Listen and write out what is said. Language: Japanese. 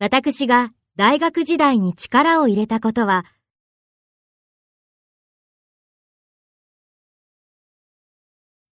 私が大学時代に力を入れたことは